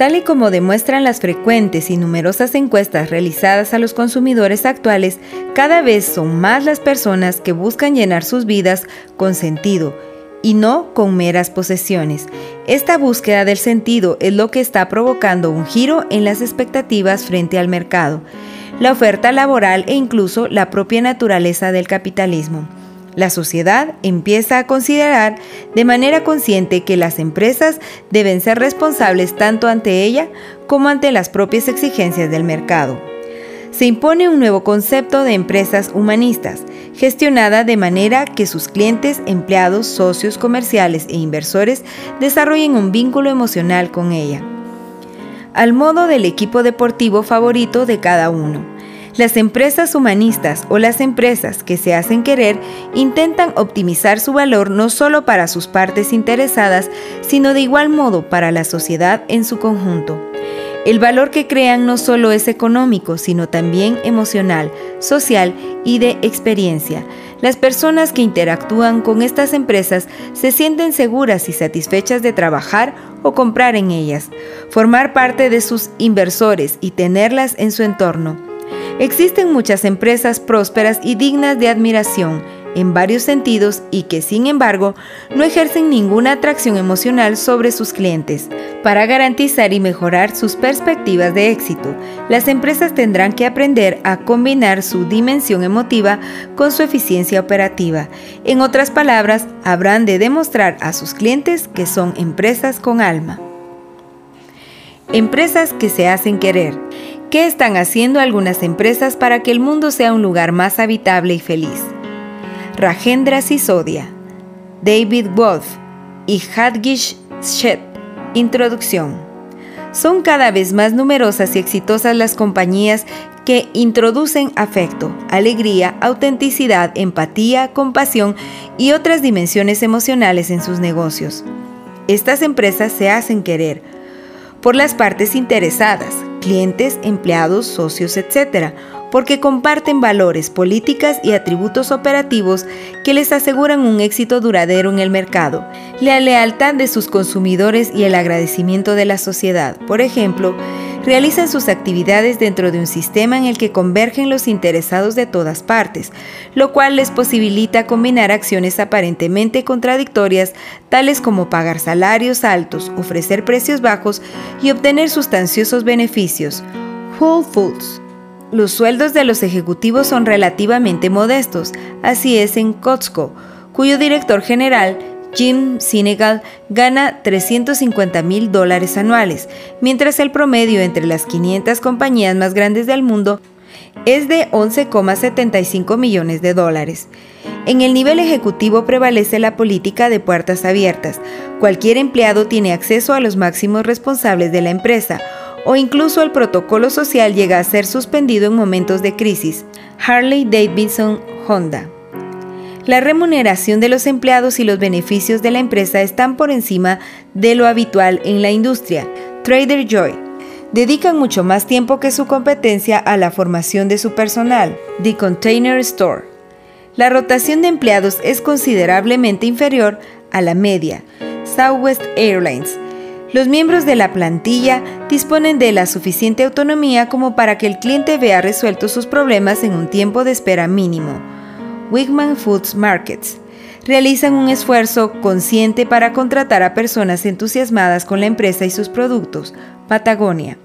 Tal y como demuestran las frecuentes y numerosas encuestas realizadas a los consumidores actuales, cada vez son más las personas que buscan llenar sus vidas con sentido y no con meras posesiones. Esta búsqueda del sentido es lo que está provocando un giro en las expectativas frente al mercado, la oferta laboral e incluso la propia naturaleza del capitalismo. La sociedad empieza a considerar de manera consciente que las empresas deben ser responsables tanto ante ella como ante las propias exigencias del mercado. Se impone un nuevo concepto de empresas humanistas, gestionada de manera que sus clientes, empleados, socios comerciales e inversores desarrollen un vínculo emocional con ella. Al modo del equipo deportivo favorito de cada uno. Las empresas humanistas o las empresas que se hacen querer intentan optimizar su valor no solo para sus partes interesadas, sino de igual modo para la sociedad en su conjunto. El valor que crean no solo es económico, sino también emocional, social y de experiencia. Las personas que interactúan con estas empresas se sienten seguras y satisfechas de trabajar o comprar en ellas, formar parte de sus inversores y tenerlas en su entorno. Existen muchas empresas prósperas y dignas de admiración en varios sentidos y que sin embargo no ejercen ninguna atracción emocional sobre sus clientes. Para garantizar y mejorar sus perspectivas de éxito, las empresas tendrán que aprender a combinar su dimensión emotiva con su eficiencia operativa. En otras palabras, habrán de demostrar a sus clientes que son empresas con alma. Empresas que se hacen querer. ¿Qué están haciendo algunas empresas para que el mundo sea un lugar más habitable y feliz? Rajendra Sisodia, David Wolf y Hadgish Shet. Introducción. Son cada vez más numerosas y exitosas las compañías que introducen afecto, alegría, autenticidad, empatía, compasión y otras dimensiones emocionales en sus negocios. Estas empresas se hacen querer por las partes interesadas, clientes, empleados, socios, etc., porque comparten valores, políticas y atributos operativos que les aseguran un éxito duradero en el mercado, la lealtad de sus consumidores y el agradecimiento de la sociedad. Por ejemplo, realizan sus actividades dentro de un sistema en el que convergen los interesados de todas partes, lo cual les posibilita combinar acciones aparentemente contradictorias, tales como pagar salarios altos, ofrecer precios bajos y obtener sustanciosos beneficios. Whole Foods los sueldos de los ejecutivos son relativamente modestos, así es en Costco, cuyo director general Jim Sinegal gana 350 mil dólares anuales, mientras el promedio entre las 500 compañías más grandes del mundo es de 11,75 millones de dólares. En el nivel ejecutivo prevalece la política de puertas abiertas. Cualquier empleado tiene acceso a los máximos responsables de la empresa o incluso el protocolo social llega a ser suspendido en momentos de crisis. Harley Davidson Honda la remuneración de los empleados y los beneficios de la empresa están por encima de lo habitual en la industria. Trader Joy dedican mucho más tiempo que su competencia a la formación de su personal. The Container Store. La rotación de empleados es considerablemente inferior a la media. Southwest Airlines. Los miembros de la plantilla disponen de la suficiente autonomía como para que el cliente vea resueltos sus problemas en un tiempo de espera mínimo. Wigman Foods Markets. Realizan un esfuerzo consciente para contratar a personas entusiasmadas con la empresa y sus productos. Patagonia.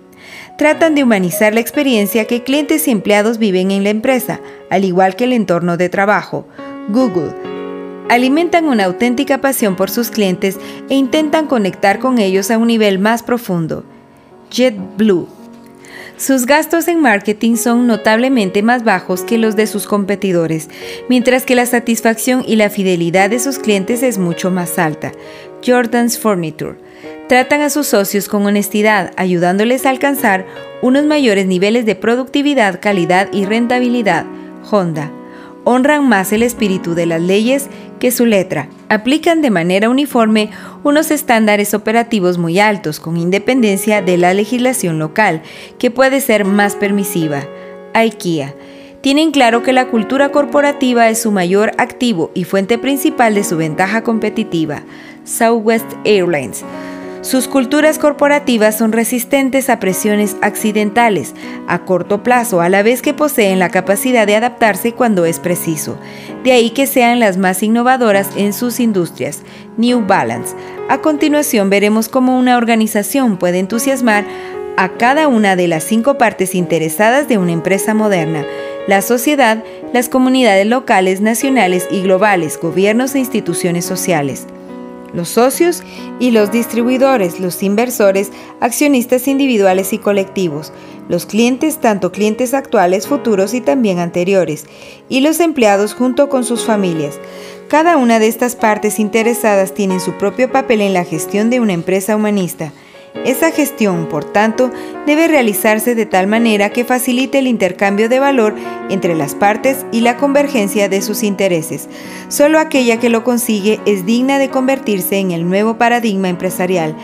Tratan de humanizar la experiencia que clientes y empleados viven en la empresa, al igual que el entorno de trabajo. Google. Alimentan una auténtica pasión por sus clientes e intentan conectar con ellos a un nivel más profundo. JetBlue Sus gastos en marketing son notablemente más bajos que los de sus competidores, mientras que la satisfacción y la fidelidad de sus clientes es mucho más alta. Jordan's Furniture. Tratan a sus socios con honestidad, ayudándoles a alcanzar unos mayores niveles de productividad, calidad y rentabilidad. Honda honran más el espíritu de las leyes que su letra. Aplican de manera uniforme unos estándares operativos muy altos, con independencia de la legislación local, que puede ser más permisiva. IKEA. Tienen claro que la cultura corporativa es su mayor activo y fuente principal de su ventaja competitiva. Southwest Airlines sus culturas corporativas son resistentes a presiones accidentales a corto plazo, a la vez que poseen la capacidad de adaptarse cuando es preciso. De ahí que sean las más innovadoras en sus industrias. New Balance. A continuación veremos cómo una organización puede entusiasmar a cada una de las cinco partes interesadas de una empresa moderna, la sociedad, las comunidades locales, nacionales y globales, gobiernos e instituciones sociales los socios y los distribuidores, los inversores, accionistas individuales y colectivos, los clientes, tanto clientes actuales, futuros y también anteriores, y los empleados junto con sus familias. Cada una de estas partes interesadas tiene su propio papel en la gestión de una empresa humanista. Esa gestión, por tanto, debe realizarse de tal manera que facilite el intercambio de valor entre las partes y la convergencia de sus intereses. Solo aquella que lo consigue es digna de convertirse en el nuevo paradigma empresarial,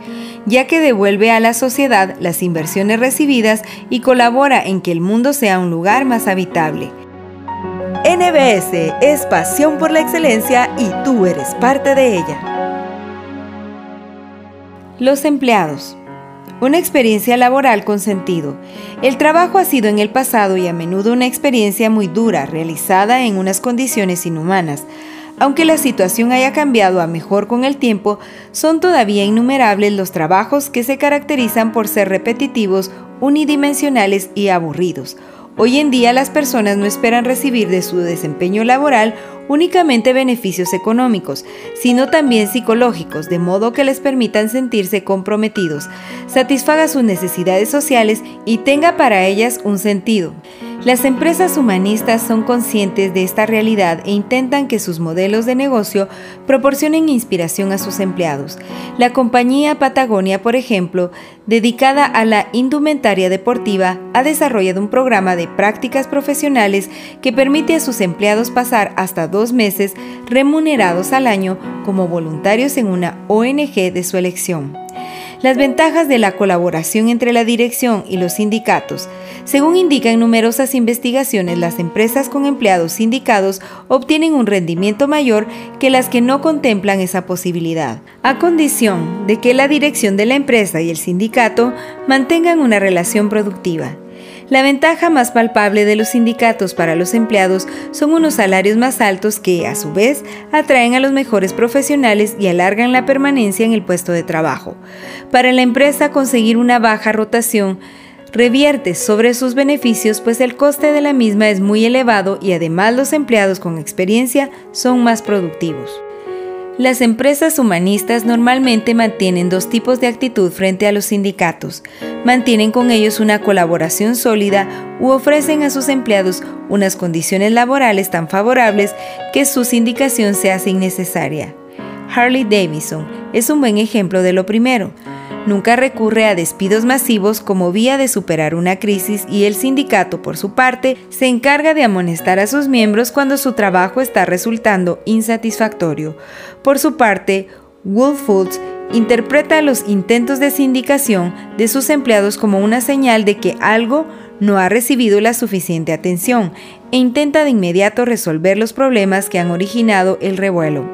ya que devuelve a la sociedad las inversiones recibidas y colabora en que el mundo sea un lugar más habitable. NBS es pasión por la excelencia y tú eres parte de ella. Los empleados. Una experiencia laboral con sentido. El trabajo ha sido en el pasado y a menudo una experiencia muy dura, realizada en unas condiciones inhumanas. Aunque la situación haya cambiado a mejor con el tiempo, son todavía innumerables los trabajos que se caracterizan por ser repetitivos, unidimensionales y aburridos. Hoy en día las personas no esperan recibir de su desempeño laboral únicamente beneficios económicos, sino también psicológicos, de modo que les permitan sentirse comprometidos, satisfaga sus necesidades sociales y tenga para ellas un sentido. Las empresas humanistas son conscientes de esta realidad e intentan que sus modelos de negocio proporcionen inspiración a sus empleados. La compañía Patagonia, por ejemplo, dedicada a la indumentaria deportiva, ha desarrollado un programa de prácticas profesionales que permite a sus empleados pasar hasta dos meses remunerados al año como voluntarios en una ONG de su elección. Las ventajas de la colaboración entre la dirección y los sindicatos. Según indican numerosas investigaciones, las empresas con empleados sindicados obtienen un rendimiento mayor que las que no contemplan esa posibilidad, a condición de que la dirección de la empresa y el sindicato mantengan una relación productiva. La ventaja más palpable de los sindicatos para los empleados son unos salarios más altos que, a su vez, atraen a los mejores profesionales y alargan la permanencia en el puesto de trabajo. Para la empresa conseguir una baja rotación revierte sobre sus beneficios pues el coste de la misma es muy elevado y además los empleados con experiencia son más productivos. Las empresas humanistas normalmente mantienen dos tipos de actitud frente a los sindicatos. Mantienen con ellos una colaboración sólida u ofrecen a sus empleados unas condiciones laborales tan favorables que su sindicación se hace innecesaria. Harley Davidson es un buen ejemplo de lo primero. Nunca recurre a despidos masivos como vía de superar una crisis y el sindicato, por su parte, se encarga de amonestar a sus miembros cuando su trabajo está resultando insatisfactorio. Por su parte, Wolf Foods interpreta los intentos de sindicación de sus empleados como una señal de que algo no ha recibido la suficiente atención e intenta de inmediato resolver los problemas que han originado el revuelo.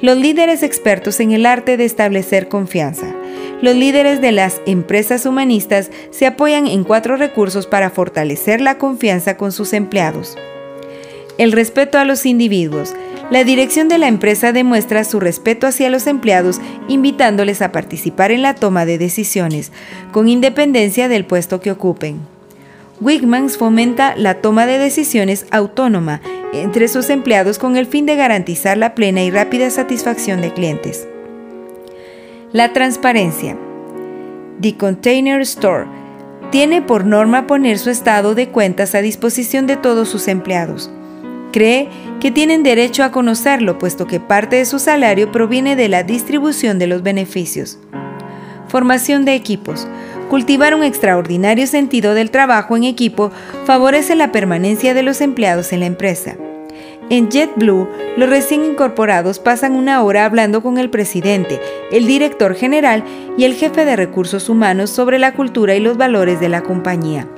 Los líderes expertos en el arte de establecer confianza. Los líderes de las empresas humanistas se apoyan en cuatro recursos para fortalecer la confianza con sus empleados. El respeto a los individuos. La dirección de la empresa demuestra su respeto hacia los empleados invitándoles a participar en la toma de decisiones, con independencia del puesto que ocupen. Wigmans fomenta la toma de decisiones autónoma entre sus empleados con el fin de garantizar la plena y rápida satisfacción de clientes. La transparencia. The Container Store tiene por norma poner su estado de cuentas a disposición de todos sus empleados. Cree que tienen derecho a conocerlo, puesto que parte de su salario proviene de la distribución de los beneficios. Formación de equipos. Cultivar un extraordinario sentido del trabajo en equipo favorece la permanencia de los empleados en la empresa. En JetBlue, los recién incorporados pasan una hora hablando con el presidente, el director general y el jefe de recursos humanos sobre la cultura y los valores de la compañía.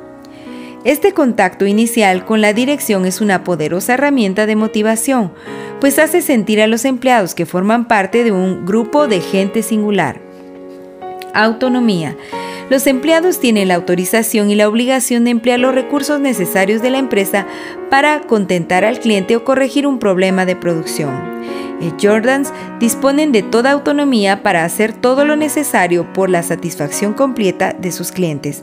Este contacto inicial con la dirección es una poderosa herramienta de motivación, pues hace sentir a los empleados que forman parte de un grupo de gente singular. Autonomía. Los empleados tienen la autorización y la obligación de emplear los recursos necesarios de la empresa para contentar al cliente o corregir un problema de producción. El Jordans disponen de toda autonomía para hacer todo lo necesario por la satisfacción completa de sus clientes.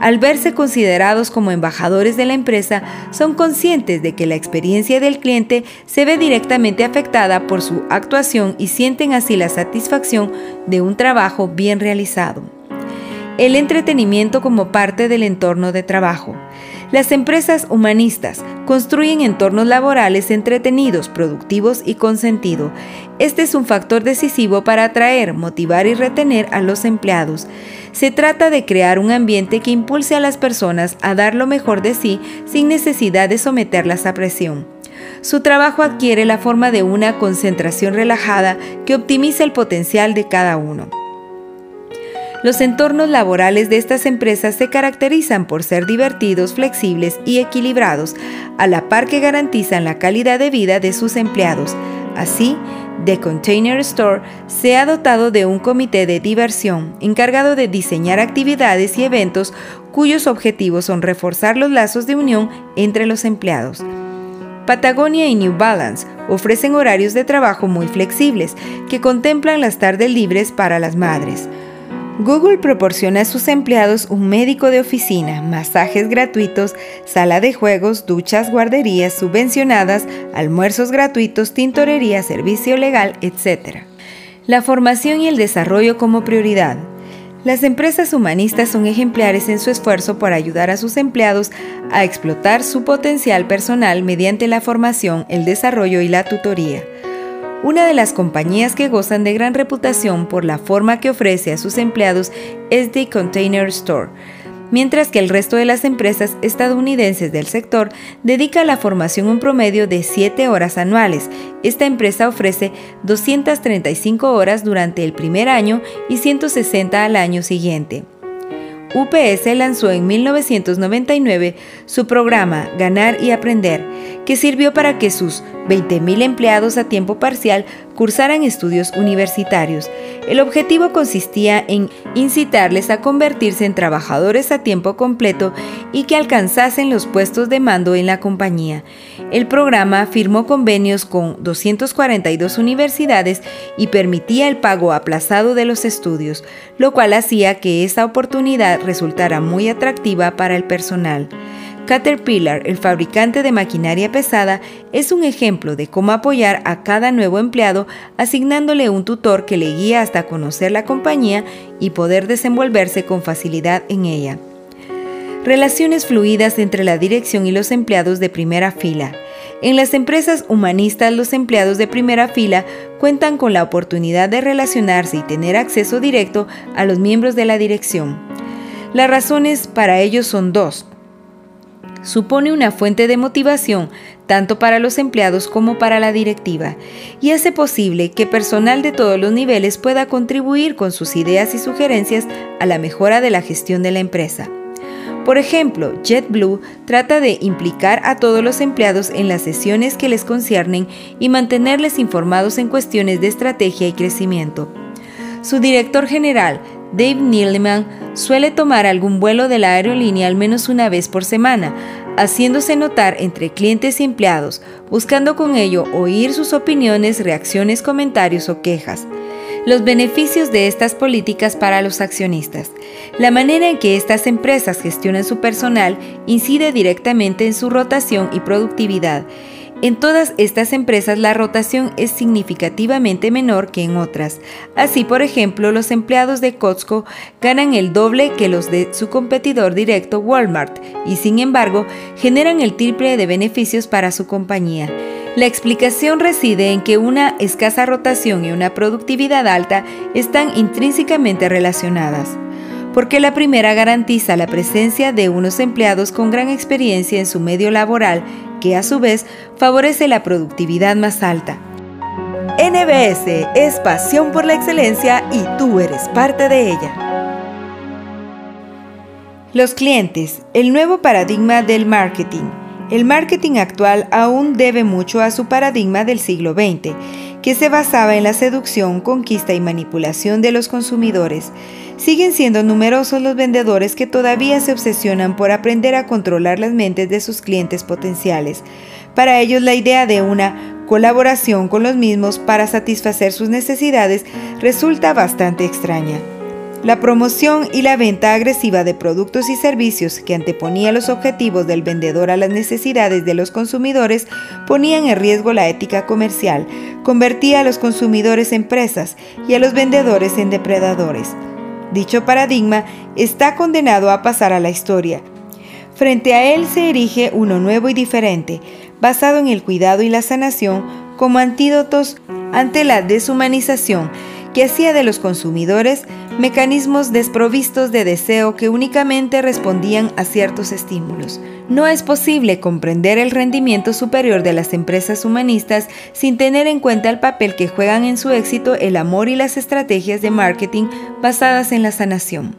Al verse considerados como embajadores de la empresa, son conscientes de que la experiencia del cliente se ve directamente afectada por su actuación y sienten así la satisfacción de un trabajo bien realizado. El entretenimiento como parte del entorno de trabajo. Las empresas humanistas construyen entornos laborales entretenidos, productivos y con sentido. Este es un factor decisivo para atraer, motivar y retener a los empleados. Se trata de crear un ambiente que impulse a las personas a dar lo mejor de sí sin necesidad de someterlas a presión. Su trabajo adquiere la forma de una concentración relajada que optimiza el potencial de cada uno. Los entornos laborales de estas empresas se caracterizan por ser divertidos, flexibles y equilibrados, a la par que garantizan la calidad de vida de sus empleados. Así, The Container Store se ha dotado de un comité de diversión encargado de diseñar actividades y eventos cuyos objetivos son reforzar los lazos de unión entre los empleados. Patagonia y New Balance ofrecen horarios de trabajo muy flexibles que contemplan las tardes libres para las madres. Google proporciona a sus empleados un médico de oficina, masajes gratuitos, sala de juegos, duchas, guarderías subvencionadas, almuerzos gratuitos, tintorería, servicio legal, etc. La formación y el desarrollo como prioridad. Las empresas humanistas son ejemplares en su esfuerzo por ayudar a sus empleados a explotar su potencial personal mediante la formación, el desarrollo y la tutoría. Una de las compañías que gozan de gran reputación por la forma que ofrece a sus empleados es The Container Store, mientras que el resto de las empresas estadounidenses del sector dedica a la formación un promedio de 7 horas anuales. Esta empresa ofrece 235 horas durante el primer año y 160 al año siguiente. UPS lanzó en 1999 su programa Ganar y Aprender, que sirvió para que sus 20.000 empleados a tiempo parcial cursaran estudios universitarios. El objetivo consistía en incitarles a convertirse en trabajadores a tiempo completo y que alcanzasen los puestos de mando en la compañía. El programa firmó convenios con 242 universidades y permitía el pago aplazado de los estudios, lo cual hacía que esta oportunidad resultara muy atractiva para el personal. Caterpillar, el fabricante de maquinaria pesada, es un ejemplo de cómo apoyar a cada nuevo empleado asignándole un tutor que le guía hasta conocer la compañía y poder desenvolverse con facilidad en ella. Relaciones fluidas entre la dirección y los empleados de primera fila. En las empresas humanistas los empleados de primera fila cuentan con la oportunidad de relacionarse y tener acceso directo a los miembros de la dirección. Las razones para ello son dos supone una fuente de motivación tanto para los empleados como para la directiva y hace posible que personal de todos los niveles pueda contribuir con sus ideas y sugerencias a la mejora de la gestión de la empresa. Por ejemplo, JetBlue trata de implicar a todos los empleados en las sesiones que les conciernen y mantenerles informados en cuestiones de estrategia y crecimiento. Su director general, Dave Neeleman, suele tomar algún vuelo de la aerolínea al menos una vez por semana, haciéndose notar entre clientes y empleados, buscando con ello oír sus opiniones, reacciones, comentarios o quejas. Los beneficios de estas políticas para los accionistas. La manera en que estas empresas gestionan su personal incide directamente en su rotación y productividad En todas estas empresas la rotación es significativamente menor que en otras. Así, por ejemplo, los empleados de Costco ganan el doble que los de su competidor directo Walmart y sin embargo generan el triple de beneficios para su compañía. La explicación reside en que una escasa rotación y una productividad alta están intrínsecamente relacionadas porque la primera garantiza la presencia de unos empleados con gran experiencia en su medio laboral, que a su vez favorece la productividad más alta. NBS es pasión por la excelencia y tú eres parte de ella. Los clientes, el nuevo paradigma del marketing. El marketing actual aún debe mucho a su paradigma del siglo XX, que se basaba en la seducción, conquista y manipulación de los consumidores. Siguen siendo numerosos los vendedores que todavía se obsesionan por aprender a controlar las mentes de sus clientes potenciales. Para ellos la idea de una colaboración con los mismos para satisfacer sus necesidades resulta bastante extraña. La promoción y la venta agresiva de productos y servicios que anteponía los objetivos del vendedor a las necesidades de los consumidores ponían en riesgo la ética comercial, convertía a los consumidores en presas y a los vendedores en depredadores. Dicho paradigma está condenado a pasar a la historia. Frente a él se erige uno nuevo y diferente, basado en el cuidado y la sanación como antídotos ante la deshumanización hacía de los consumidores mecanismos desprovistos de deseo que únicamente respondían a ciertos estímulos. No es posible comprender el rendimiento superior de las empresas humanistas sin tener en cuenta el papel que juegan en su éxito el amor y las estrategias de marketing basadas en la sanación.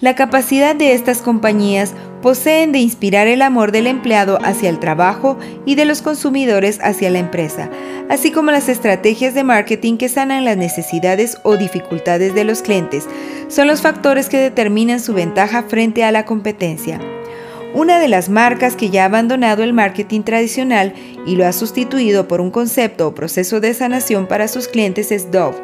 La capacidad de estas compañías poseen de inspirar el amor del empleado hacia el trabajo y de los consumidores hacia la empresa, así como las estrategias de marketing que sanan las necesidades o dificultades de los clientes, son los factores que determinan su ventaja frente a la competencia. Una de las marcas que ya ha abandonado el marketing tradicional y lo ha sustituido por un concepto o proceso de sanación para sus clientes es Dove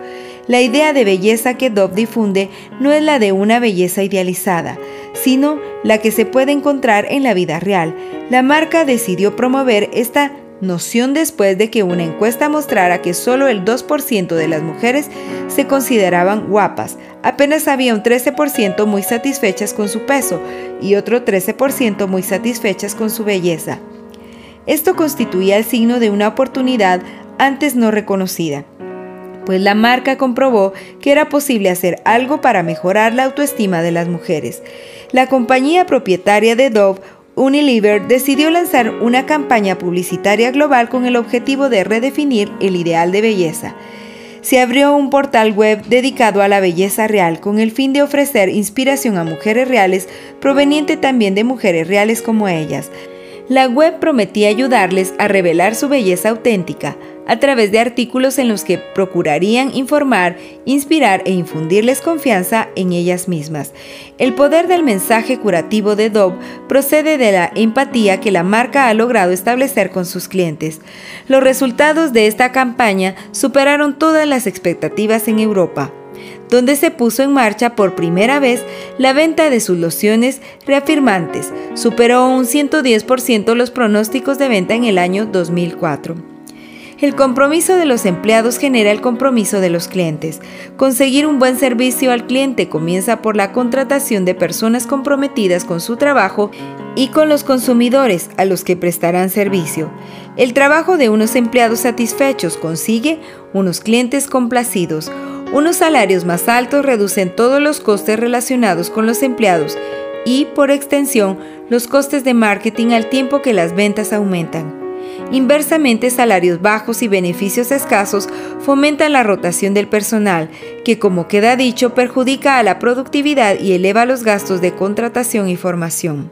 la idea de belleza que Dove difunde no es la de una belleza idealizada, sino la que se puede encontrar en la vida real. La marca decidió promover esta noción después de que una encuesta mostrara que solo el 2% de las mujeres se consideraban guapas. Apenas había un 13% muy satisfechas con su peso y otro 13% muy satisfechas con su belleza. Esto constituía el signo de una oportunidad antes no reconocida pues la marca comprobó que era posible hacer algo para mejorar la autoestima de las mujeres. La compañía propietaria de Dove, Unilever, decidió lanzar una campaña publicitaria global con el objetivo de redefinir el ideal de belleza. Se abrió un portal web dedicado a la belleza real con el fin de ofrecer inspiración a mujeres reales proveniente también de mujeres reales como ellas. La web prometía ayudarles a revelar su belleza auténtica, a través de artículos en los que procurarían informar, inspirar e infundirles confianza en ellas mismas. El poder del mensaje curativo de Dove procede de la empatía que la marca ha logrado establecer con sus clientes. Los resultados de esta campaña superaron todas las expectativas en Europa donde se puso en marcha por primera vez la venta de sus lociones reafirmantes. Superó un 110% los pronósticos de venta en el año 2004. El compromiso de los empleados genera el compromiso de los clientes. Conseguir un buen servicio al cliente comienza por la contratación de personas comprometidas con su trabajo y con los consumidores a los que prestarán servicio. El trabajo de unos empleados satisfechos consigue unos clientes complacidos. Unos salarios más altos reducen todos los costes relacionados con los empleados y, por extensión, los costes de marketing al tiempo que las ventas aumentan. Inversamente, salarios bajos y beneficios escasos fomentan la rotación del personal, que como queda dicho perjudica a la productividad y eleva los gastos de contratación y formación.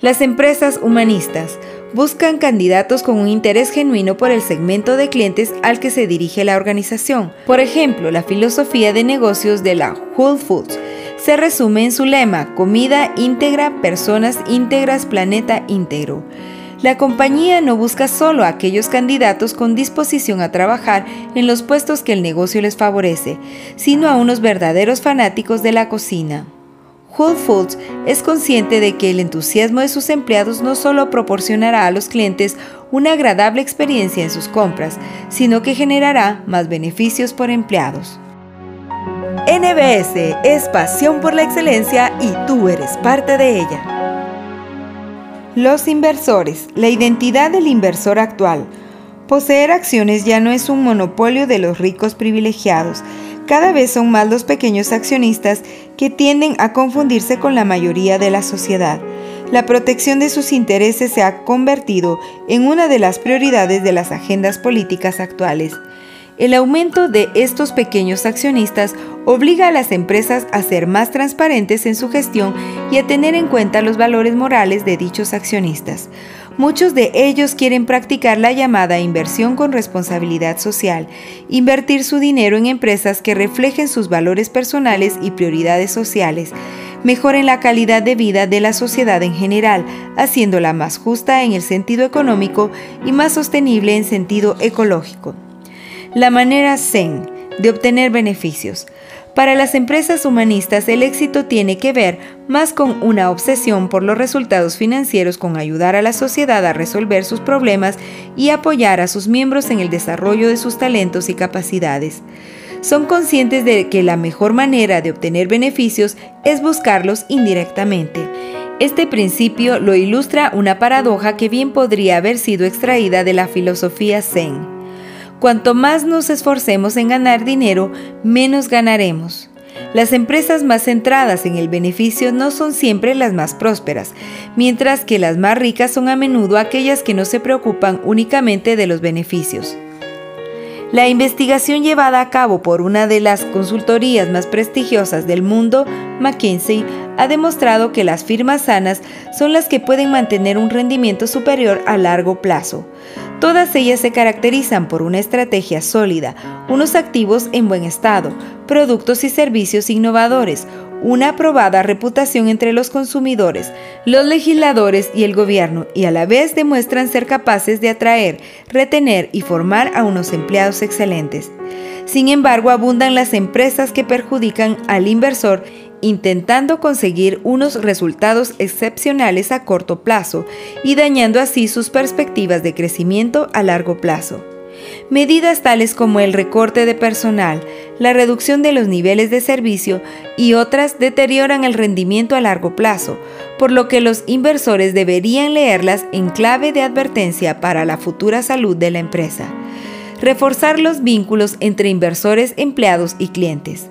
Las empresas humanistas buscan candidatos con un interés genuino por el segmento de clientes al que se dirige la organización. Por ejemplo, la filosofía de negocios de la Whole Foods se resume en su lema, comida íntegra, personas íntegras, planeta íntegro. La compañía no busca solo a aquellos candidatos con disposición a trabajar en los puestos que el negocio les favorece, sino a unos verdaderos fanáticos de la cocina. Whole Foods es consciente de que el entusiasmo de sus empleados no solo proporcionará a los clientes una agradable experiencia en sus compras, sino que generará más beneficios por empleados. NBS es pasión por la excelencia y tú eres parte de ella. Los inversores, la identidad del inversor actual. Poseer acciones ya no es un monopolio de los ricos privilegiados, cada vez son más los pequeños accionistas que tienden a confundirse con la mayoría de la sociedad. La protección de sus intereses se ha convertido en una de las prioridades de las agendas políticas actuales. El aumento de estos pequeños accionistas obliga a las empresas a ser más transparentes en su gestión y a tener en cuenta los valores morales de dichos accionistas. Muchos de ellos quieren practicar la llamada inversión con responsabilidad social, invertir su dinero en empresas que reflejen sus valores personales y prioridades sociales, mejoren la calidad de vida de la sociedad en general, haciéndola más justa en el sentido económico y más sostenible en sentido ecológico. La manera Zen de obtener beneficios. Para las empresas humanistas el éxito tiene que ver más con una obsesión por los resultados financieros, con ayudar a la sociedad a resolver sus problemas y apoyar a sus miembros en el desarrollo de sus talentos y capacidades. Son conscientes de que la mejor manera de obtener beneficios es buscarlos indirectamente. Este principio lo ilustra una paradoja que bien podría haber sido extraída de la filosofía Zen. Cuanto más nos esforcemos en ganar dinero, menos ganaremos. Las empresas más centradas en el beneficio no son siempre las más prósperas, mientras que las más ricas son a menudo aquellas que no se preocupan únicamente de los beneficios. La investigación llevada a cabo por una de las consultorías más prestigiosas del mundo, McKinsey, ha demostrado que las firmas sanas son las que pueden mantener un rendimiento superior a largo plazo. Todas ellas se caracterizan por una estrategia sólida, unos activos en buen estado, productos y servicios innovadores, una aprobada reputación entre los consumidores, los legisladores y el gobierno, y a la vez demuestran ser capaces de atraer, retener y formar a unos empleados excelentes. Sin embargo, abundan las empresas que perjudican al inversor intentando conseguir unos resultados excepcionales a corto plazo y dañando así sus perspectivas de crecimiento a largo plazo. Medidas tales como el recorte de personal, la reducción de los niveles de servicio y otras deterioran el rendimiento a largo plazo, por lo que los inversores deberían leerlas en clave de advertencia para la futura salud de la empresa. Reforzar los vínculos entre inversores, empleados y clientes.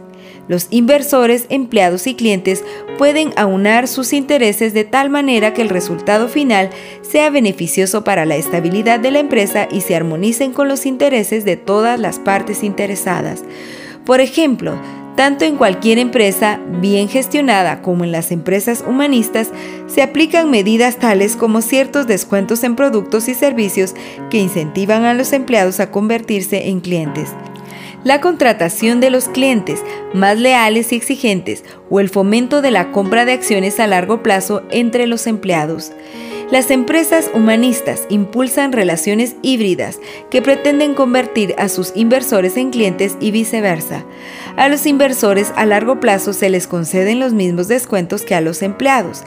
Los inversores, empleados y clientes pueden aunar sus intereses de tal manera que el resultado final sea beneficioso para la estabilidad de la empresa y se armonicen con los intereses de todas las partes interesadas. Por ejemplo, tanto en cualquier empresa bien gestionada como en las empresas humanistas, se aplican medidas tales como ciertos descuentos en productos y servicios que incentivan a los empleados a convertirse en clientes la contratación de los clientes más leales y exigentes o el fomento de la compra de acciones a largo plazo entre los empleados. Las empresas humanistas impulsan relaciones híbridas que pretenden convertir a sus inversores en clientes y viceversa. A los inversores a largo plazo se les conceden los mismos descuentos que a los empleados.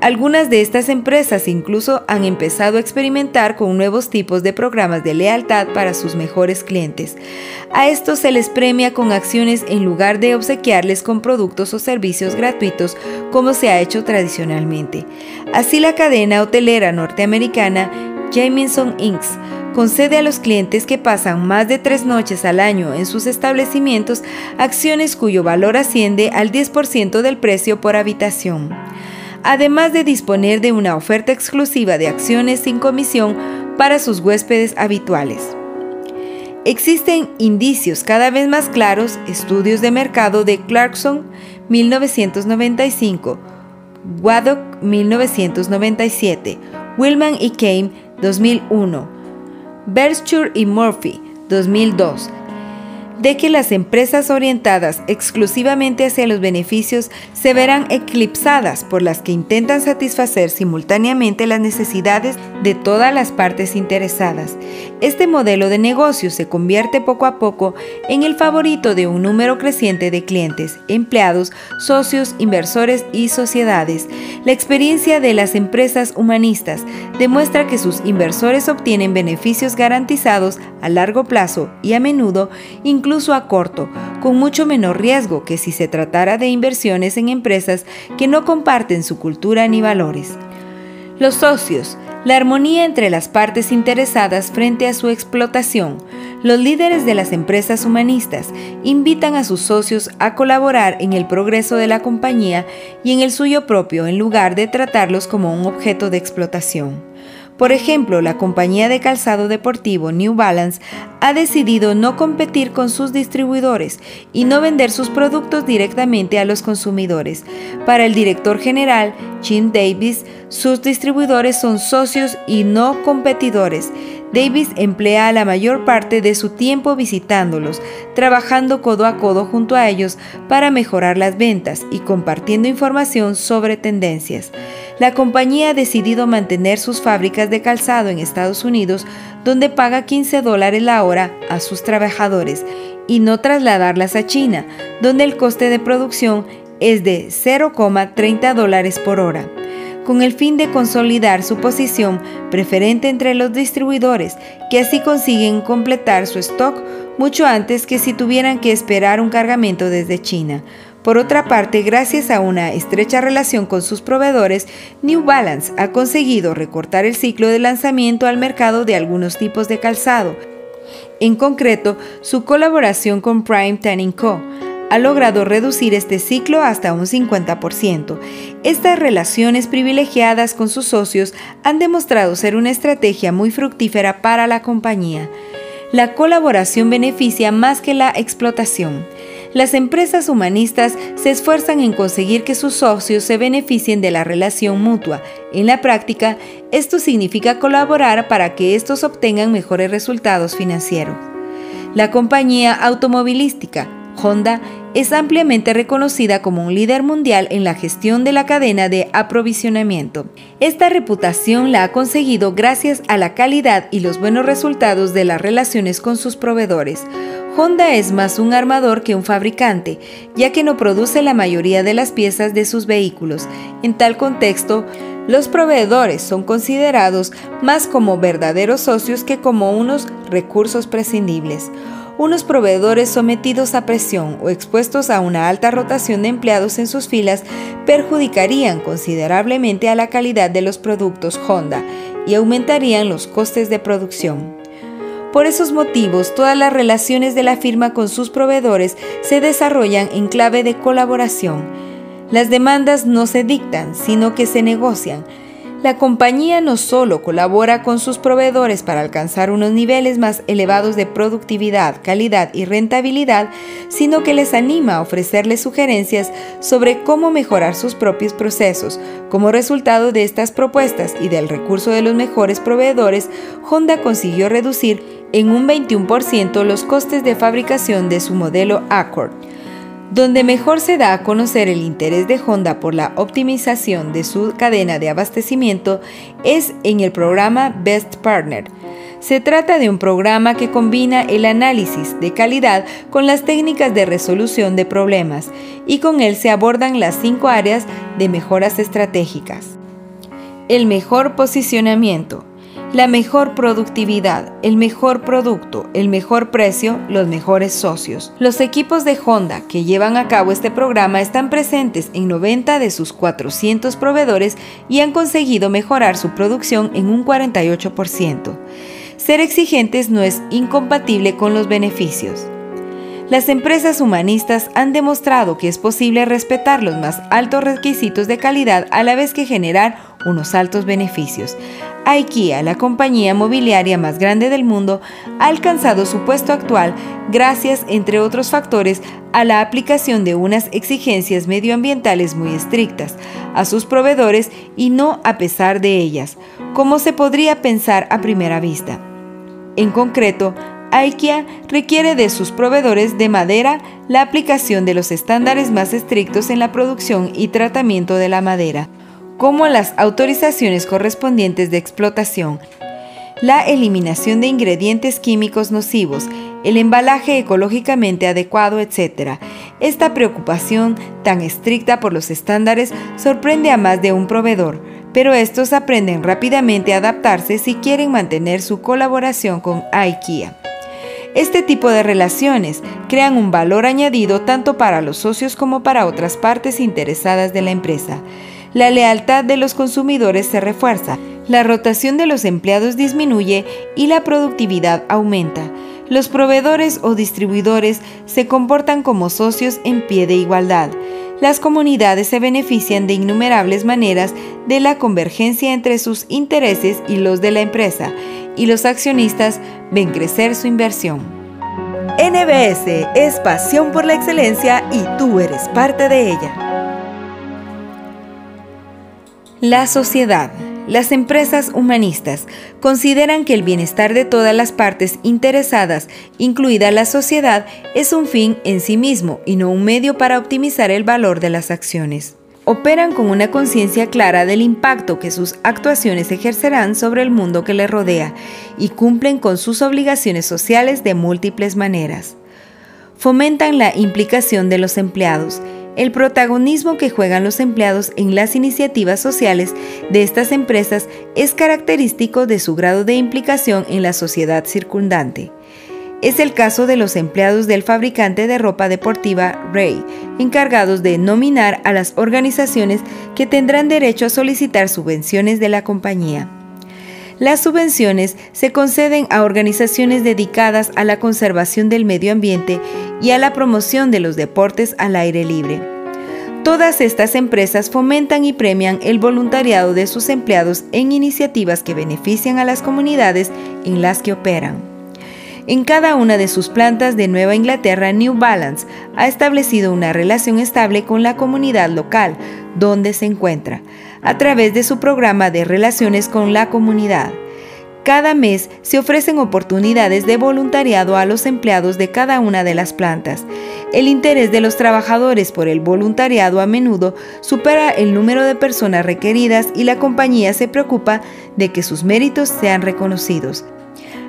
Algunas de estas empresas incluso han empezado a experimentar con nuevos tipos de programas de lealtad para sus mejores clientes. A estos se les premia con acciones en lugar de obsequiarles con productos o servicios gratuitos como se ha hecho tradicionalmente. Así la cadena hotelera norteamericana Jamieson Inc. concede a los clientes que pasan más de tres noches al año en sus establecimientos acciones cuyo valor asciende al 10% del precio por habitación además de disponer de una oferta exclusiva de acciones sin comisión para sus huéspedes habituales. Existen indicios cada vez más claros, estudios de mercado de Clarkson 1995, Waddock 1997, Willman y Kane 2001, Berkshire y Murphy 2002, de que las empresas orientadas exclusivamente hacia los beneficios se verán eclipsadas por las que intentan satisfacer simultáneamente las necesidades de todas las partes interesadas. Este modelo de negocio se convierte poco a poco en el favorito de un número creciente de clientes, empleados, socios, inversores y sociedades. La experiencia de las empresas humanistas demuestra que sus inversores obtienen beneficios garantizados a largo plazo y a menudo incluso a corto, con mucho menor riesgo que si se tratara de inversiones en empresas que no comparten su cultura ni valores. Los socios, la armonía entre las partes interesadas frente a su explotación. Los líderes de las empresas humanistas invitan a sus socios a colaborar en el progreso de la compañía y en el suyo propio en lugar de tratarlos como un objeto de explotación. Por ejemplo, la compañía de calzado deportivo New Balance ha decidido no competir con sus distribuidores y no vender sus productos directamente a los consumidores. Para el director general, Jim Davis, sus distribuidores son socios y no competidores. Davis emplea la mayor parte de su tiempo visitándolos, trabajando codo a codo junto a ellos para mejorar las ventas y compartiendo información sobre tendencias la compañía ha decidido mantener sus fábricas de calzado en Estados Unidos, donde paga 15 dólares la hora a sus trabajadores, y no trasladarlas a China, donde el coste de producción es de 0,30 dólares por hora con el fin de consolidar su posición preferente entre los distribuidores, que así consiguen completar su stock mucho antes que si tuvieran que esperar un cargamento desde China. Por otra parte, gracias a una estrecha relación con sus proveedores, New Balance ha conseguido recortar el ciclo de lanzamiento al mercado de algunos tipos de calzado. En concreto, su colaboración con Prime Tanning Co. ha logrado reducir este ciclo hasta un 50%. Estas relaciones privilegiadas con sus socios han demostrado ser una estrategia muy fructífera para la compañía. La colaboración beneficia más que la explotación. Las empresas humanistas se esfuerzan en conseguir que sus socios se beneficien de la relación mutua. En la práctica, esto significa colaborar para que estos obtengan mejores resultados financieros. La compañía automovilística Honda es ampliamente reconocida como un líder mundial en la gestión de la cadena de aprovisionamiento. Esta reputación la ha conseguido gracias a la calidad y los buenos resultados de las relaciones con sus proveedores. Honda es más un armador que un fabricante, ya que no produce la mayoría de las piezas de sus vehículos. En tal contexto, los proveedores son considerados más como verdaderos socios que como unos recursos prescindibles. Unos proveedores sometidos a presión o expuestos a una alta rotación de empleados en sus filas perjudicarían considerablemente a la calidad de los productos Honda y aumentarían los costes de producción. Por esos motivos, todas las relaciones de la firma con sus proveedores se desarrollan en clave de colaboración. Las demandas no se dictan, sino que se negocian. La compañía no solo colabora con sus proveedores para alcanzar unos niveles más elevados de productividad, calidad y rentabilidad, sino que les anima a ofrecerles sugerencias sobre cómo mejorar sus propios procesos. Como resultado de estas propuestas y del recurso de los mejores proveedores, Honda consiguió reducir en un 21% los costes de fabricación de su modelo Accord. Donde mejor se da a conocer el interés de Honda por la optimización de su cadena de abastecimiento es en el programa Best Partner. Se trata de un programa que combina el análisis de calidad con las técnicas de resolución de problemas y con él se abordan las cinco áreas de mejoras estratégicas. El mejor posicionamiento, la mejor productividad, el mejor producto, el mejor precio, los mejores socios. Los equipos de Honda que llevan a cabo este programa están presentes en 90 de sus 400 proveedores y han conseguido mejorar su producción en un 48%. Ser exigentes no es incompatible con los beneficios. Las empresas humanistas han demostrado que es posible respetar los más altos requisitos de calidad a la vez que generar unos altos beneficios. IKEA, la compañía mobiliaria más grande del mundo, ha alcanzado su puesto actual gracias, entre otros factores, a la aplicación de unas exigencias medioambientales muy estrictas a sus proveedores y no a pesar de ellas, como se podría pensar a primera vista. En concreto, IKEA requiere de sus proveedores de madera la aplicación de los estándares más estrictos en la producción y tratamiento de la madera, como las autorizaciones correspondientes de explotación, la eliminación de ingredientes químicos nocivos, el embalaje ecológicamente adecuado, etc. Esta preocupación tan estricta por los estándares sorprende a más de un proveedor, pero estos aprenden rápidamente a adaptarse si quieren mantener su colaboración con IKEA. Este tipo de relaciones crean un valor añadido tanto para los socios como para otras partes interesadas de la empresa. La lealtad de los consumidores se refuerza, la rotación de los empleados disminuye y la productividad aumenta. Los proveedores o distribuidores se comportan como socios en pie de igualdad. Las comunidades se benefician de innumerables maneras de la convergencia entre sus intereses y los de la empresa y los accionistas ven crecer su inversión. NBS es pasión por la excelencia y tú eres parte de ella. La sociedad. Las empresas humanistas consideran que el bienestar de todas las partes interesadas, incluida la sociedad, es un fin en sí mismo y no un medio para optimizar el valor de las acciones operan con una conciencia clara del impacto que sus actuaciones ejercerán sobre el mundo que les rodea y cumplen con sus obligaciones sociales de múltiples maneras. Fomentan la implicación de los empleados, el protagonismo que juegan los empleados en las iniciativas sociales de estas empresas es característico de su grado de implicación en la sociedad circundante. Es el caso de los empleados del fabricante de ropa deportiva Ray, encargados de nominar a las organizaciones que tendrán derecho a solicitar subvenciones de la compañía. Las subvenciones se conceden a organizaciones dedicadas a la conservación del medio ambiente y a la promoción de los deportes al aire libre. Todas estas empresas fomentan y premian el voluntariado de sus empleados en iniciativas que benefician a las comunidades en las que operan. En cada una de sus plantas de Nueva Inglaterra, New Balance ha establecido una relación estable con la comunidad local donde se encuentra, a través de su programa de relaciones con la comunidad. Cada mes se ofrecen oportunidades de voluntariado a los empleados de cada una de las plantas. El interés de los trabajadores por el voluntariado a menudo supera el número de personas requeridas y la compañía se preocupa de que sus méritos sean reconocidos.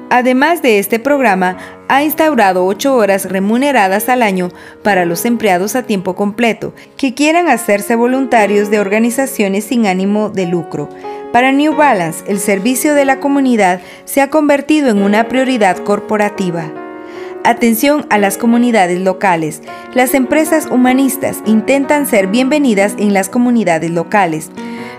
Además de este programa, ha instaurado ocho horas remuneradas al año para los empleados a tiempo completo que quieran hacerse voluntarios de organizaciones sin ánimo de lucro. Para New Balance, el servicio de la comunidad se ha convertido en una prioridad corporativa. Atención a las comunidades locales. Las empresas humanistas intentan ser bienvenidas en las comunidades locales.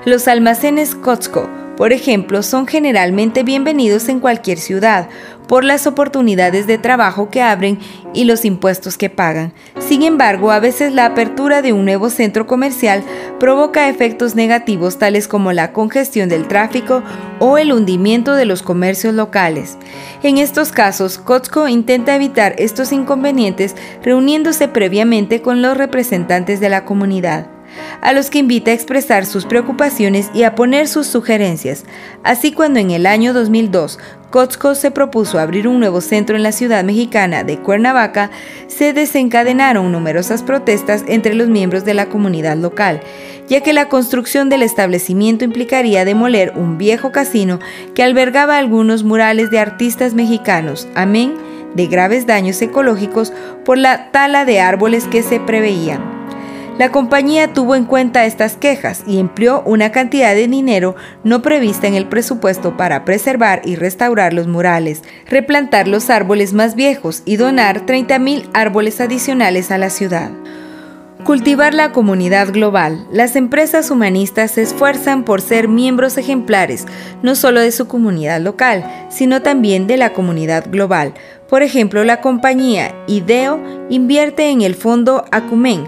Los almacenes Costco por ejemplo, son generalmente bienvenidos en cualquier ciudad por las oportunidades de trabajo que abren y los impuestos que pagan. Sin embargo, a veces la apertura de un nuevo centro comercial provoca efectos negativos tales como la congestión del tráfico o el hundimiento de los comercios locales. En estos casos, Costco intenta evitar estos inconvenientes reuniéndose previamente con los representantes de la comunidad a los que invita a expresar sus preocupaciones y a poner sus sugerencias. Así cuando en el año 2002 Costco se propuso abrir un nuevo centro en la ciudad mexicana de Cuernavaca, se desencadenaron numerosas protestas entre los miembros de la comunidad local, ya que la construcción del establecimiento implicaría demoler un viejo casino que albergaba algunos murales de artistas mexicanos, amén de graves daños ecológicos por la tala de árboles que se preveía. La compañía tuvo en cuenta estas quejas y empleó una cantidad de dinero no prevista en el presupuesto para preservar y restaurar los murales, replantar los árboles más viejos y donar 30.000 árboles adicionales a la ciudad. Cultivar la comunidad global. Las empresas humanistas se esfuerzan por ser miembros ejemplares, no solo de su comunidad local, sino también de la comunidad global. Por ejemplo, la compañía IDEO invierte en el fondo Acumen,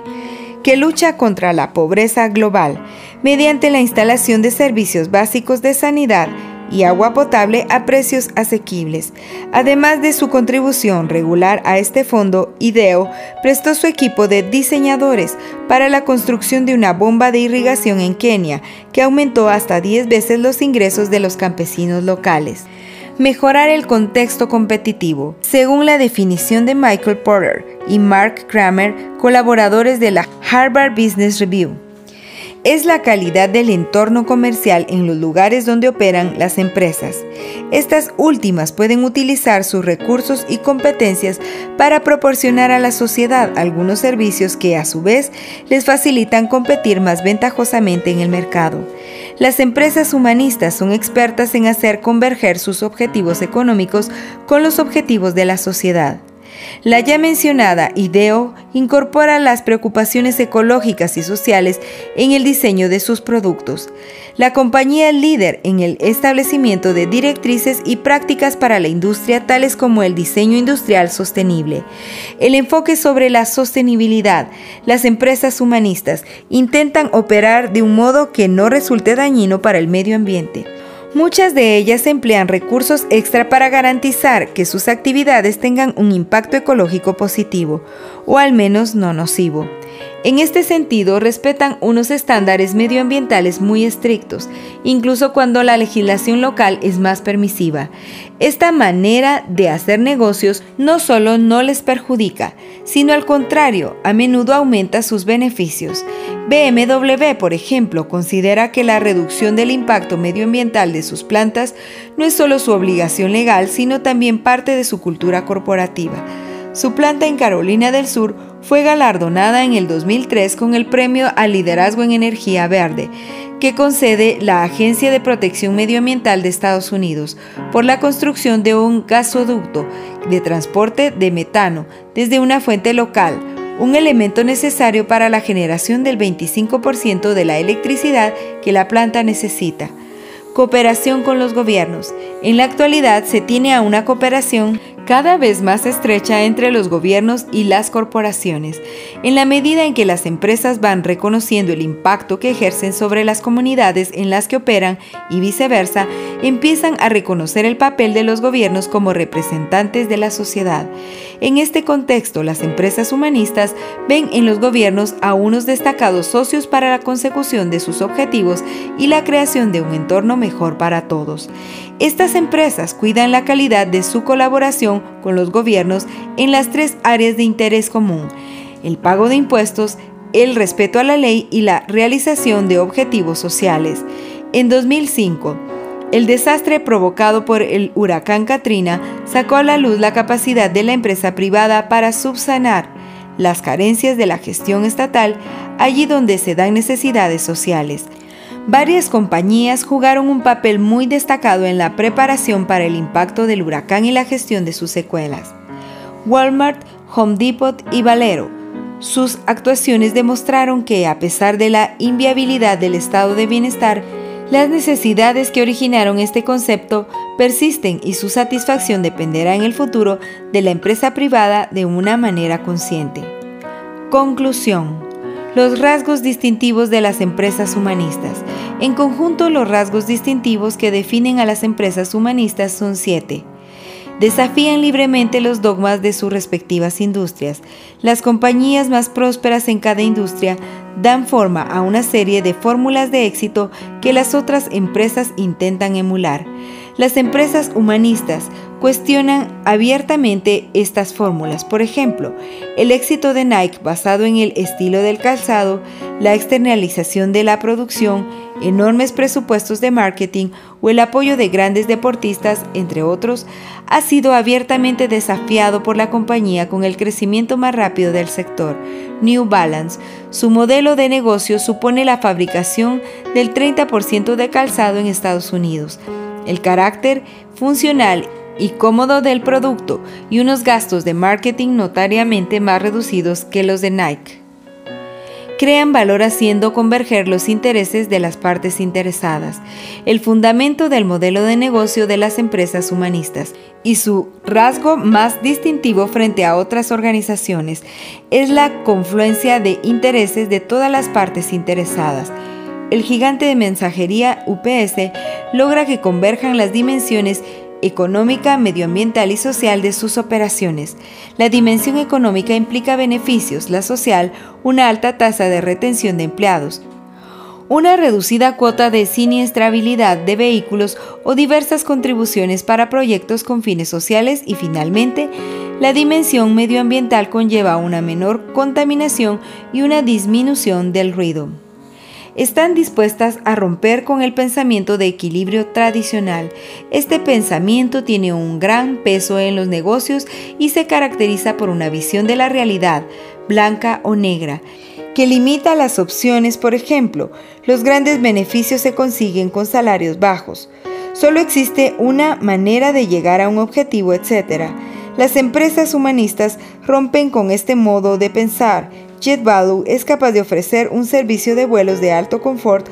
que lucha contra la pobreza global mediante la instalación de servicios básicos de sanidad y agua potable a precios asequibles. Además de su contribución regular a este fondo, IDEO prestó su equipo de diseñadores para la construcción de una bomba de irrigación en Kenia, que aumentó hasta 10 veces los ingresos de los campesinos locales. Mejorar el contexto competitivo, según la definición de Michael Porter y Mark Kramer, colaboradores de la Harvard Business Review es la calidad del entorno comercial en los lugares donde operan las empresas. Estas últimas pueden utilizar sus recursos y competencias para proporcionar a la sociedad algunos servicios que a su vez les facilitan competir más ventajosamente en el mercado. Las empresas humanistas son expertas en hacer converger sus objetivos económicos con los objetivos de la sociedad. La ya mencionada IDEO incorpora las preocupaciones ecológicas y sociales en el diseño de sus productos. La compañía líder en el establecimiento de directrices y prácticas para la industria tales como el diseño industrial sostenible. El enfoque sobre la sostenibilidad. Las empresas humanistas intentan operar de un modo que no resulte dañino para el medio ambiente. Muchas de ellas emplean recursos extra para garantizar que sus actividades tengan un impacto ecológico positivo, o al menos no nocivo. En este sentido, respetan unos estándares medioambientales muy estrictos, incluso cuando la legislación local es más permisiva. Esta manera de hacer negocios no solo no les perjudica, sino al contrario, a menudo aumenta sus beneficios. BMW, por ejemplo, considera que la reducción del impacto medioambiental de sus plantas no es solo su obligación legal, sino también parte de su cultura corporativa. Su planta en Carolina del Sur fue galardonada en el 2003 con el Premio al Liderazgo en Energía Verde, que concede la Agencia de Protección Medioambiental de Estados Unidos por la construcción de un gasoducto de transporte de metano desde una fuente local, un elemento necesario para la generación del 25% de la electricidad que la planta necesita. Cooperación con los gobiernos. En la actualidad se tiene a una cooperación cada vez más estrecha entre los gobiernos y las corporaciones, en la medida en que las empresas van reconociendo el impacto que ejercen sobre las comunidades en las que operan y viceversa, empiezan a reconocer el papel de los gobiernos como representantes de la sociedad. En este contexto, las empresas humanistas ven en los gobiernos a unos destacados socios para la consecución de sus objetivos y la creación de un entorno mejor para todos. Estas empresas cuidan la calidad de su colaboración con los gobiernos en las tres áreas de interés común, el pago de impuestos, el respeto a la ley y la realización de objetivos sociales. En 2005, el desastre provocado por el huracán Katrina sacó a la luz la capacidad de la empresa privada para subsanar las carencias de la gestión estatal allí donde se dan necesidades sociales varias compañías jugaron un papel muy destacado en la preparación para el impacto del huracán y la gestión de sus secuelas. Walmart, Home Depot y Valero. Sus actuaciones demostraron que, a pesar de la inviabilidad del estado de bienestar, las necesidades que originaron este concepto persisten y su satisfacción dependerá en el futuro de la empresa privada de una manera consciente. Conclusión. Los rasgos distintivos de las empresas humanistas. En conjunto, los rasgos distintivos que definen a las empresas humanistas son siete. Desafían libremente los dogmas de sus respectivas industrias. Las compañías más prósperas en cada industria dan forma a una serie de fórmulas de éxito que las otras empresas intentan emular. Las empresas humanistas cuestionan abiertamente estas fórmulas. Por ejemplo, el éxito de Nike basado en el estilo del calzado, la externalización de la producción, enormes presupuestos de marketing o el apoyo de grandes deportistas, entre otros, ha sido abiertamente desafiado por la compañía con el crecimiento más rápido del sector. New Balance, su modelo de negocio supone la fabricación del 30% de calzado en Estados Unidos. El carácter funcional y cómodo del producto y unos gastos de marketing notariamente más reducidos que los de Nike. Crean valor haciendo converger los intereses de las partes interesadas, el fundamento del modelo de negocio de las empresas humanistas y su rasgo más distintivo frente a otras organizaciones es la confluencia de intereses de todas las partes interesadas. El gigante de mensajería UPS logra que converjan las dimensiones económica, medioambiental y social de sus operaciones. La dimensión económica implica beneficios, la social, una alta tasa de retención de empleados, una reducida cuota de siniestrabilidad de vehículos o diversas contribuciones para proyectos con fines sociales y finalmente, la dimensión medioambiental conlleva una menor contaminación y una disminución del ruido. Están dispuestas a romper con el pensamiento de equilibrio tradicional. Este pensamiento tiene un gran peso en los negocios y se caracteriza por una visión de la realidad, blanca o negra, que limita las opciones, por ejemplo, los grandes beneficios se consiguen con salarios bajos. Solo existe una manera de llegar a un objetivo, etc. Las empresas humanistas rompen con este modo de pensar. JetBlue es capaz de ofrecer un servicio de vuelos de alto confort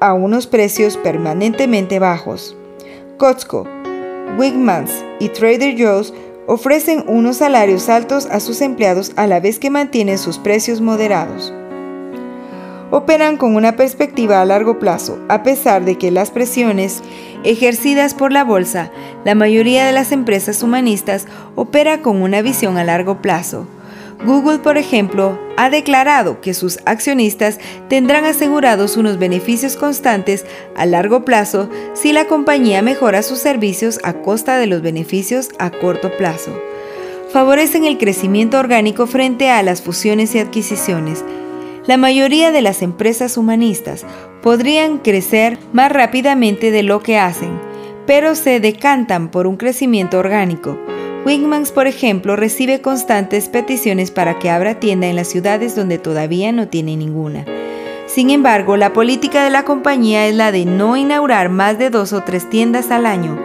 a unos precios permanentemente bajos. Costco, Wigmans y Trader Joe's ofrecen unos salarios altos a sus empleados a la vez que mantienen sus precios moderados. Operan con una perspectiva a largo plazo, a pesar de que las presiones ejercidas por la bolsa, la mayoría de las empresas humanistas opera con una visión a largo plazo. Google, por ejemplo, ha declarado que sus accionistas tendrán asegurados unos beneficios constantes a largo plazo si la compañía mejora sus servicios a costa de los beneficios a corto plazo. Favorecen el crecimiento orgánico frente a las fusiones y adquisiciones. La mayoría de las empresas humanistas podrían crecer más rápidamente de lo que hacen, pero se decantan por un crecimiento orgánico Wigmans, por ejemplo, recibe constantes peticiones para que abra tienda en las ciudades donde todavía no tiene ninguna. Sin embargo, la política de la compañía es la de no inaugurar más de dos o tres tiendas al año.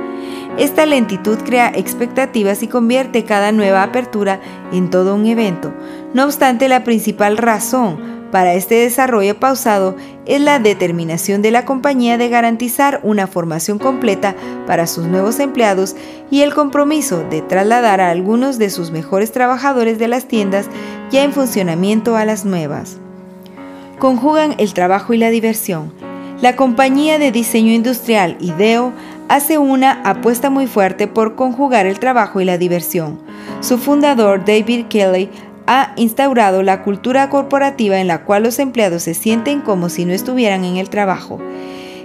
Esta lentitud crea expectativas y convierte cada nueva apertura en todo un evento. No obstante, la principal razón para este desarrollo pausado es la determinación de la compañía de garantizar una formación completa para sus nuevos empleados y el compromiso de trasladar a algunos de sus mejores trabajadores de las tiendas ya en funcionamiento a las nuevas. Conjugan el trabajo y la diversión. La compañía de diseño industrial IDEO hace una apuesta muy fuerte por conjugar el trabajo y la diversión. Su fundador, David Kelly, ha instaurado la cultura corporativa en la cual los empleados se sienten como si no estuvieran en el trabajo.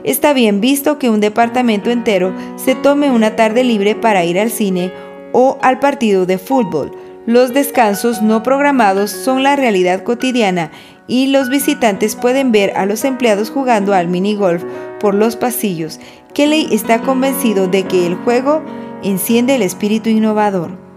Está bien visto que un departamento entero se tome una tarde libre para ir al cine o al partido de fútbol. Los descansos no programados son la realidad cotidiana y los visitantes pueden ver a los empleados jugando al mini golf por los pasillos. Kelly está convencido de que el juego enciende el espíritu innovador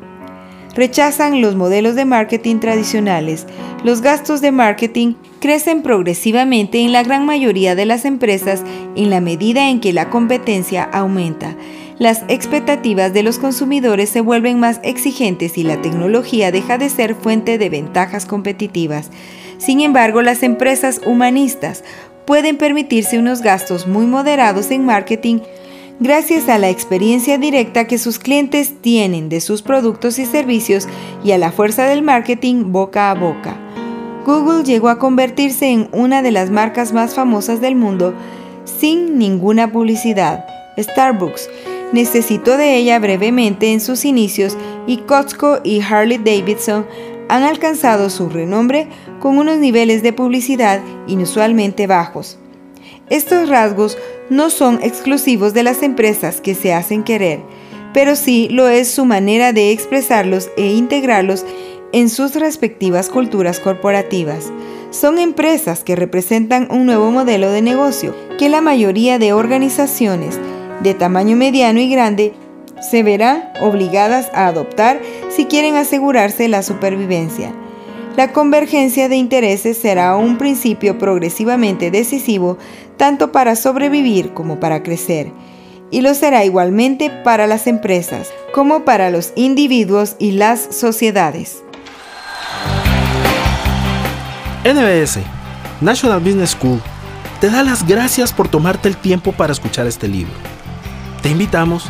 rechazan los modelos de marketing tradicionales. Los gastos de marketing crecen progresivamente en la gran mayoría de las empresas en la medida en que la competencia aumenta. Las expectativas de los consumidores se vuelven más exigentes y la tecnología deja de ser fuente de ventajas competitivas. Sin embargo, las empresas humanistas pueden permitirse unos gastos muy moderados en marketing gracias a la experiencia directa que sus clientes tienen de sus productos y servicios y a la fuerza del marketing boca a boca. Google llegó a convertirse en una de las marcas más famosas del mundo sin ninguna publicidad. Starbucks necesitó de ella brevemente en sus inicios y Costco y Harley Davidson han alcanzado su renombre con unos niveles de publicidad inusualmente bajos. Estos rasgos no son exclusivos de las empresas que se hacen querer, pero sí lo es su manera de expresarlos e integrarlos en sus respectivas culturas corporativas. Son empresas que representan un nuevo modelo de negocio que la mayoría de organizaciones de tamaño mediano y grande se verán obligadas a adoptar si quieren asegurarse la supervivencia. La convergencia de intereses será un principio progresivamente decisivo tanto para sobrevivir como para crecer, y lo será igualmente para las empresas como para los individuos y las sociedades. NBS, National Business School, te da las gracias por tomarte el tiempo para escuchar este libro. Te invitamos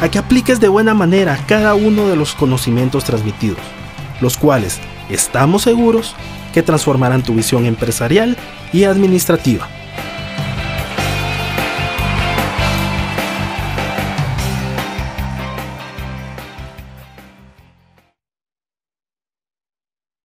a que apliques de buena manera cada uno de los conocimientos transmitidos, los cuales estamos seguros que transformarán tu visión empresarial y administrativa.